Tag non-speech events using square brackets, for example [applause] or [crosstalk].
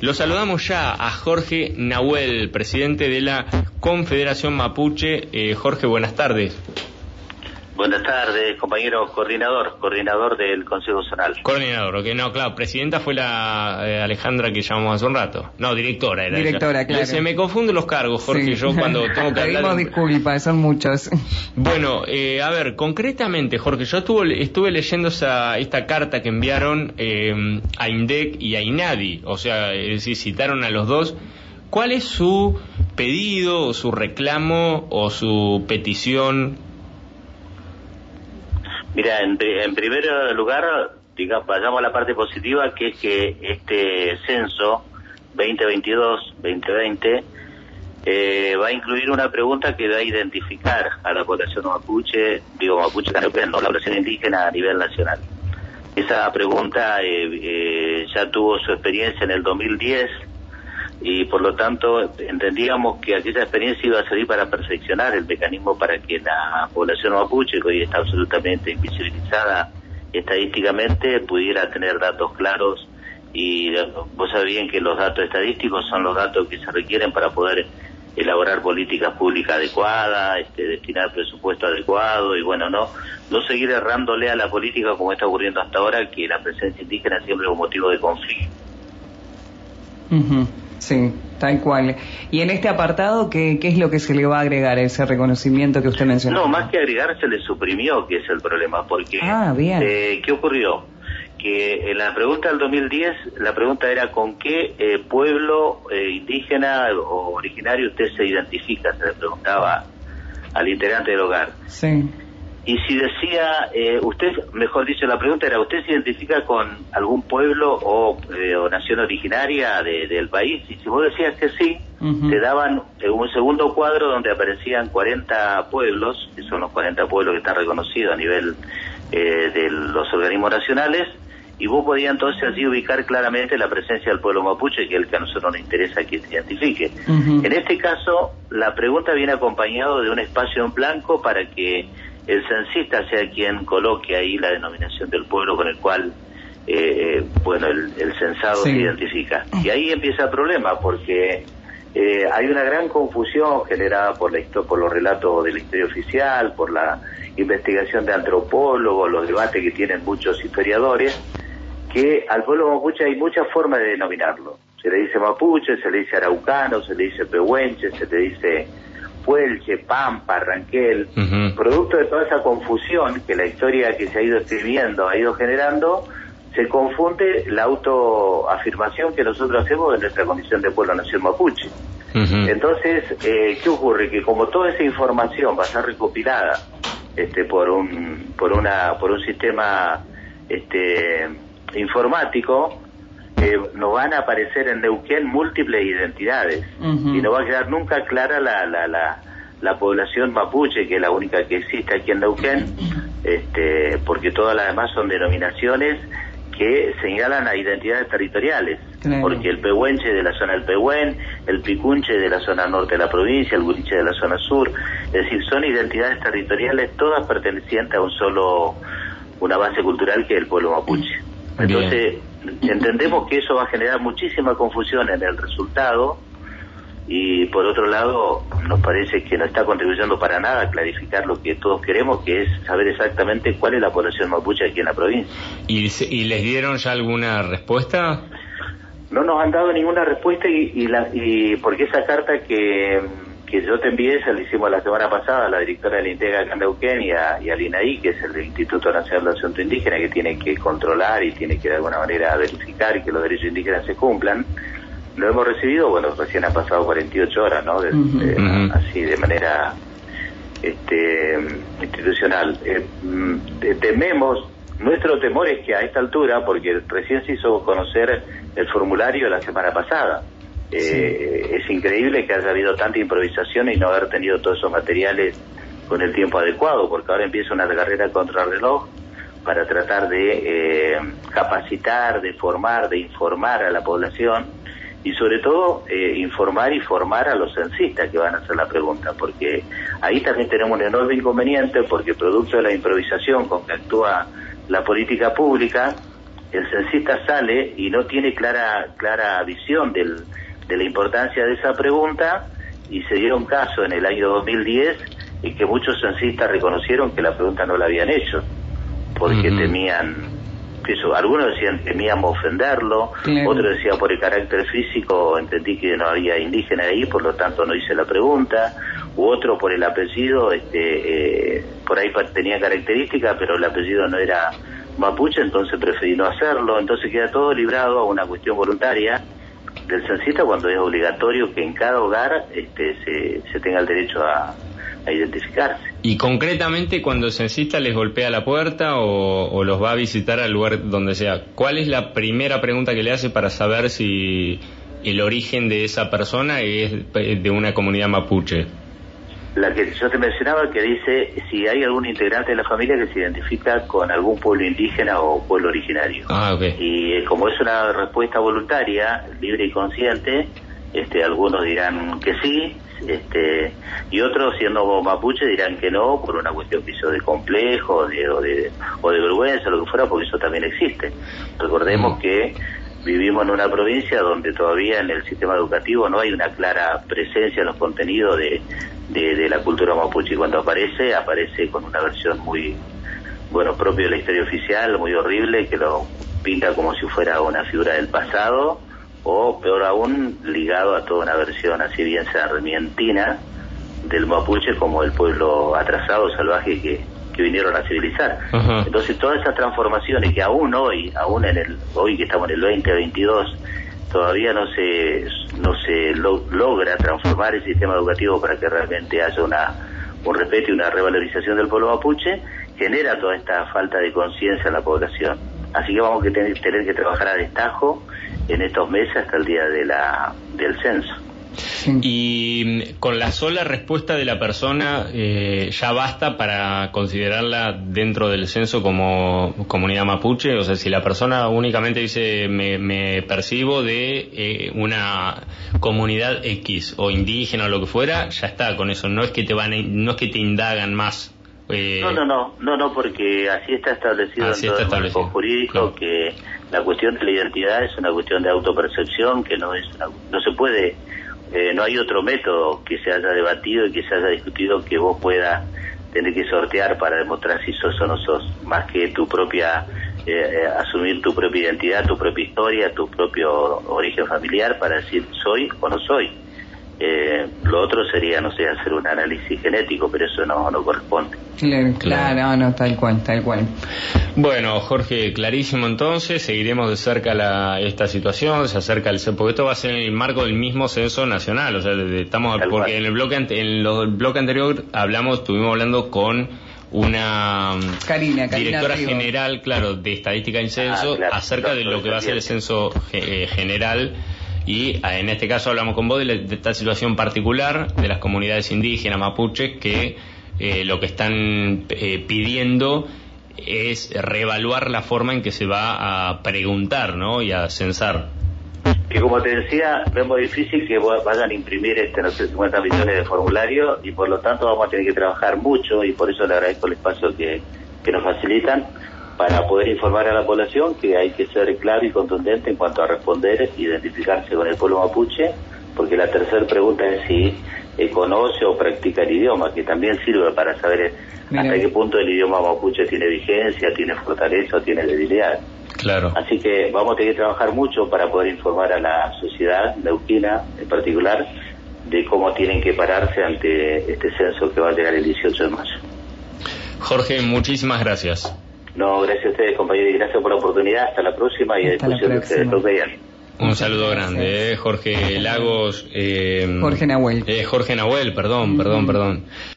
Lo saludamos ya a Jorge Nahuel, presidente de la Confederación Mapuche. Eh, Jorge, buenas tardes. Buenas tardes, compañero coordinador, coordinador del Consejo Zonal. Coordinador, ok, no, claro, presidenta fue la eh, Alejandra que llamamos hace un rato. No, directora era. Directora, claro. Se me confunden los cargos, Jorge, yo cuando [laughs] tengo que hablar... Pedimos disculpas, son muchos. Bueno, eh, a ver, concretamente, Jorge, yo estuve, estuve leyendo esa, esta carta que enviaron eh, a INDEC y a INADI, o sea, es decir, citaron a los dos. ¿Cuál es su pedido, o su reclamo o su petición Mira, en, primer lugar, digamos, vayamos a la parte positiva, que es que este censo 2022-2020 eh, va a incluir una pregunta que va a identificar a la población mapuche, digo mapuche no, la población indígena a nivel nacional. Esa pregunta eh, eh, ya tuvo su experiencia en el 2010 y por lo tanto entendíamos que aquella experiencia iba a servir para perfeccionar el mecanismo para que la población mapuche, que hoy está absolutamente invisibilizada estadísticamente, pudiera tener datos claros. Y vos sabés que los datos estadísticos son los datos que se requieren para poder elaborar políticas públicas adecuadas, este, destinar presupuesto adecuado y bueno, no no seguir errándole a la política como está ocurriendo hasta ahora, que la presencia indígena siempre es un motivo de conflicto. Sí, tal cual. Y en este apartado, ¿qué, ¿qué es lo que se le va a agregar a ese reconocimiento que usted mencionó? No, más que agregar, se le suprimió, que es el problema, porque ah, bien. Eh, ¿qué ocurrió? Que en la pregunta del 2010, la pregunta era con qué eh, pueblo eh, indígena o originario usted se identifica, se le preguntaba al integrante del hogar. Sí. Y si decía, eh, usted, mejor dicho, la pregunta era, ¿usted se identifica con algún pueblo o, eh, nación originaria del país? Y si vos decías que sí, te daban eh, un segundo cuadro donde aparecían 40 pueblos, que son los 40 pueblos que están reconocidos a nivel de los organismos nacionales, y vos podías entonces así ubicar claramente la presencia del pueblo mapuche, que es el que a nosotros nos interesa que se identifique. En este caso, la pregunta viene acompañado de un espacio en blanco para que el censista sea quien coloque ahí la denominación del pueblo con el cual eh, bueno el, censado se identifica. Y ahí empieza el problema porque eh, hay una gran confusión generada por la por los relatos de la historia oficial por la investigación de antropólogos los debates que tienen muchos historiadores que al pueblo mapuche hay muchas formas de denominarlo. Se le dice mapuche se le dice araucano se le dice pehuenche se le dice Puelche, Pampa, Ranquel, producto de toda esa confusión que la historia que se ha ido escribiendo ha ido generando, se confunde la autoafirmación que nosotros hacemos de nuestra condición de pueblo nación mapuche. Entonces, eh, ¿qué ocurre? Que como toda esa información va a ser recopilada este, por un por una por un sistema este, informático, nos van a aparecer en Neuquén múltiples identidades. Y no va a quedar nunca clara la, la, la, la, población mapuche, que es la única que existe aquí en Neuquén, este, porque todas las demás son denominaciones que señalan a identidades territoriales, porque el pehuenche de la zona del Pehuen, el picunche de la zona norte de la provincia, el guriche de la zona sur, es decir, son identidades territoriales todas pertenecientes a un solo, una base cultural que es el pueblo mapuche. Entonces, entendemos que eso va a generar muchísima confusión en el resultado y por otro lado nos parece que no está contribuyendo para nada a clarificar lo que todos queremos, que es saber exactamente cuál es la población mapuche aquí en la provincia. ¿Y, y les dieron ya alguna respuesta? No nos han dado ninguna respuesta y, y, la, y porque esa carta que que yo te envié, se lo hicimos la semana pasada a la directora de la Integra Candauquén y, a, y al INAI, que es el Instituto Nacional de Asunto Indígena, que tiene que controlar y tiene que de alguna manera verificar que los derechos indígenas se cumplan. Lo hemos recibido, bueno, recién ha pasado 48 horas, ¿no? Así, de manera este, institucional. Eh, mm, tememos, nuestro temor es que a esta altura, porque recién se hizo conocer el formulario la semana pasada, eh, es increíble que haya habido tanta improvisación y no haber tenido todos esos materiales con el tiempo adecuado, porque ahora empieza una carrera contra el reloj para tratar de eh, capacitar, de formar, de informar a la población y sobre todo eh, informar y formar a los censistas que van a hacer la pregunta, porque ahí también tenemos un enorme inconveniente porque producto de la improvisación con que actúa la política pública, el censista sale y no tiene clara clara visión del, de la importancia de esa pregunta y se dieron caso en el año 2010 en que muchos censistas reconocieron que la pregunta no la habían hecho porque temían eso, algunos decían temíamos ofenderlo, otros decían por el carácter físico entendí que no había indígena ahí, por lo tanto no hice la pregunta, u otro por el apellido, este, eh, por ahí tenía características, pero el apellido no era mapuche, entonces preferí no hacerlo, entonces queda todo librado a una cuestión voluntaria del censista cuando es obligatorio que en cada hogar este, se, tenga el derecho a, a identificarse. Y concretamente cuando el censista les golpea la puerta o, los va a visitar al lugar donde sea, ¿cuál es la primera pregunta que le hace para saber si el origen de esa persona es de una comunidad mapuche? La que yo te mencionaba que dice si hay algún integrante de la familia que se identifica con algún pueblo indígena o pueblo originario. Ah, Y eh, como es una respuesta voluntaria, libre y consciente, este, algunos dirán que sí, este, y otros siendo mapuche dirán que no por una cuestión piso de complejo de, o, de, o de vergüenza, lo que fuera, porque eso también existe. Recordemos mm. que vivimos en una provincia donde todavía en el sistema educativo no hay una clara presencia en los contenidos de, de, la cultura mapuche. Y cuando aparece, aparece con una versión muy, bueno, propio de la historia oficial, muy horrible, que lo pinta como si fuera una figura del pasado o peor aún ligado a toda una versión así bien sarmientina del mapuche como el pueblo atrasado, salvaje que, que vinieron a civilizar. Entonces todas esas transformaciones que aún hoy, aún en el hoy que estamos en el 2022, todavía no se no se logra transformar el sistema educativo para que realmente haya una un respeto y una revalorización del pueblo mapuche, genera toda esta falta de conciencia en la población. Así que vamos a tener, tener que trabajar a destajo en estos meses hasta el día de la, del censo. Y mm, con la sola respuesta de la persona eh, ya basta para considerarla dentro del censo como comunidad mapuche. O sea, si la persona únicamente dice me, percibo de eh, una comunidad X o indígena o lo que fuera, ya está con eso. No es que te van, no es que te indagan más. Eh, no, no, no, no, no, porque así está establecido en todo el marco jurídico que la cuestión de la identidad es una cuestión de autopercepción que no es no se puede eh, no hay otro método que se haya debatido y que se haya discutido que vos puedas tener que sortear para demostrar si sos o no sos más que tu propia eh, eh, asumir tu propia identidad tu propia historia tu propio origen familiar para decir soy o no soy eh, lo otro sería, no sé, hacer un análisis genético, pero eso no, no corresponde. Claro, claro, no, tal cual, tal cual. Bueno, Jorge, clarísimo entonces, seguiremos de cerca la, esta situación, se acerca el porque esto va a ser en el marco del mismo censo nacional, o sea, estamos, porque en el bloque, en el bloque anterior hablamos, estuvimos hablando con una directora general, claro, de estadística y censo, ah, acerca de lo que va a ser el censo eh, general y ah, en este caso hablamos con vos de, esta situación particular de las comunidades indígenas mapuches que eh, lo que están eh, pidiendo es reevaluar la forma en que se va a preguntar ¿no? y a censar. Que como te decía, vemos difícil que vayan a imprimir este, no sé, 50 millones de formularios y por lo tanto vamos a tener que trabajar mucho y por eso le agradezco el espacio que, que nos facilitan para poder informar a la población que hay que ser claro y contundente en cuanto a responder e identificarse con el pueblo mapuche, porque la tercera pregunta es si eh, conoce o practica el idioma, que también sirve para saber hasta qué punto el idioma mapuche tiene vigencia, tiene fortaleza o tiene debilidad. Claro. Así que vamos a tener que trabajar mucho para poder informar a la sociedad neuquina en particular de cómo tienen que pararse ante este censo que va a llegar el 18 de mayo. Jorge, muchísimas gracias. No, gracias a ustedes, compañeros, y gracias por la oportunidad. Hasta la próxima y a disposición de ustedes. Un saludo grande, eh, Jorge Lagos. Eh, Jorge Nahuel. Eh, Jorge Nahuel, perdón, perdón, perdón.